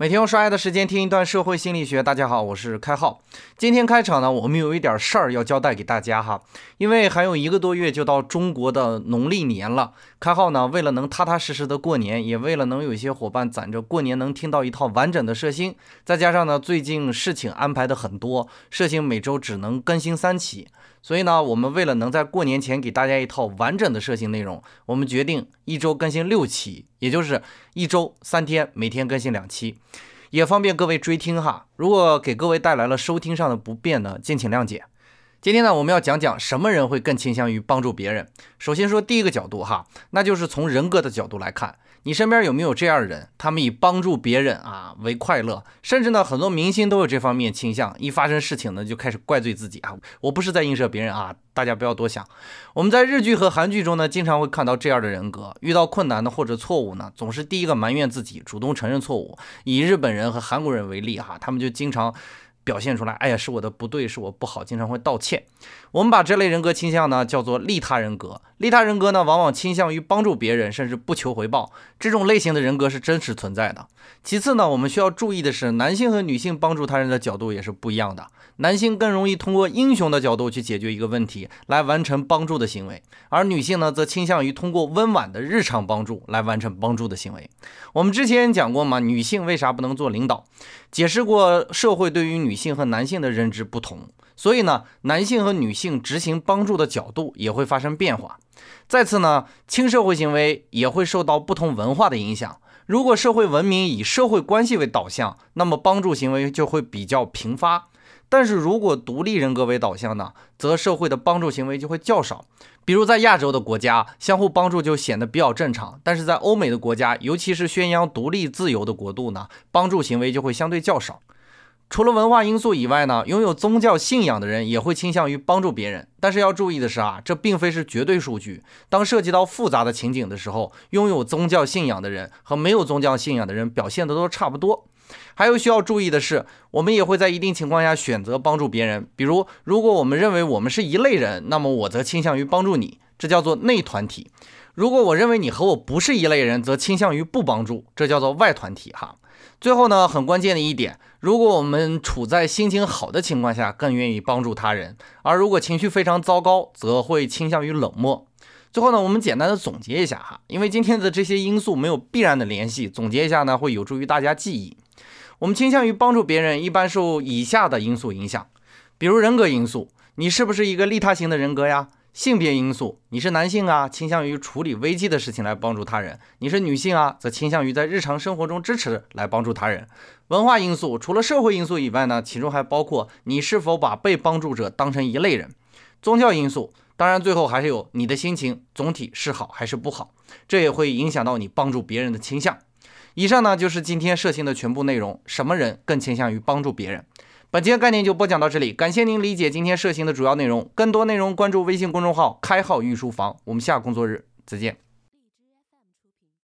每天用刷牙的时间听一段社会心理学。大家好，我是开浩。今天开场呢，我们有一点事儿要交代给大家哈。因为还有一个多月就到中国的农历年了，开浩呢为了能踏踏实实的过年，也为了能有一些伙伴攒着过年能听到一套完整的社星，再加上呢最近事情安排的很多，社星每周只能更新三期。所以呢，我们为了能在过年前给大家一套完整的设性内容，我们决定一周更新六期，也就是一周三天，每天更新两期，也方便各位追听哈。如果给各位带来了收听上的不便呢，敬请谅解。今天呢，我们要讲讲什么人会更倾向于帮助别人。首先说第一个角度哈，那就是从人格的角度来看。你身边有没有这样的人？他们以帮助别人啊为快乐，甚至呢，很多明星都有这方面倾向。一发生事情呢，就开始怪罪自己啊！我不是在映射别人啊，大家不要多想。我们在日剧和韩剧中呢，经常会看到这样的人格。遇到困难呢或者错误呢，总是第一个埋怨自己，主动承认错误。以日本人和韩国人为例哈，他们就经常。表现出来，哎呀，是我的不对，是我不好，经常会道歉。我们把这类人格倾向呢叫做利他人格。利他人格呢，往往倾向于帮助别人，甚至不求回报。这种类型的人格是真实存在的。其次呢，我们需要注意的是，男性和女性帮助他人的角度也是不一样的。男性更容易通过英雄的角度去解决一个问题，来完成帮助的行为，而女性呢，则倾向于通过温婉的日常帮助来完成帮助的行为。我们之前讲过嘛，女性为啥不能做领导？解释过社会对于女性和男性的认知不同，所以呢，男性和女性执行帮助的角度也会发生变化。再次呢，轻社会行为也会受到不同文化的影响。如果社会文明以社会关系为导向，那么帮助行为就会比较频发。但是如果独立人格为导向呢，则社会的帮助行为就会较少。比如在亚洲的国家，相互帮助就显得比较正常；但是在欧美的国家，尤其是宣扬独立自由的国度呢，帮助行为就会相对较少。除了文化因素以外呢，拥有宗教信仰的人也会倾向于帮助别人。但是要注意的是啊，这并非是绝对数据。当涉及到复杂的情景的时候，拥有宗教信仰的人和没有宗教信仰的人表现的都差不多。还有需要注意的是，我们也会在一定情况下选择帮助别人。比如，如果我们认为我们是一类人，那么我则倾向于帮助你，这叫做内团体；如果我认为你和我不是一类人，则倾向于不帮助，这叫做外团体。哈，最后呢，很关键的一点，如果我们处在心情好的情况下，更愿意帮助他人；而如果情绪非常糟糕，则会倾向于冷漠。最后呢，我们简单的总结一下哈，因为今天的这些因素没有必然的联系，总结一下呢，会有助于大家记忆。我们倾向于帮助别人，一般受以下的因素影响，比如人格因素，你是不是一个利他型的人格呀？性别因素，你是男性啊，倾向于处理危机的事情来帮助他人；你是女性啊，则倾向于在日常生活中支持来帮助他人。文化因素，除了社会因素以外呢，其中还包括你是否把被帮助者当成一类人。宗教因素，当然最后还是有你的心情总体是好还是不好，这也会影响到你帮助别人的倾向。以上呢就是今天设星的全部内容。什么人更倾向于帮助别人？本节概念就播讲到这里，感谢您理解今天社行的主要内容。更多内容关注微信公众号“开号运输房”。我们下工作日再见。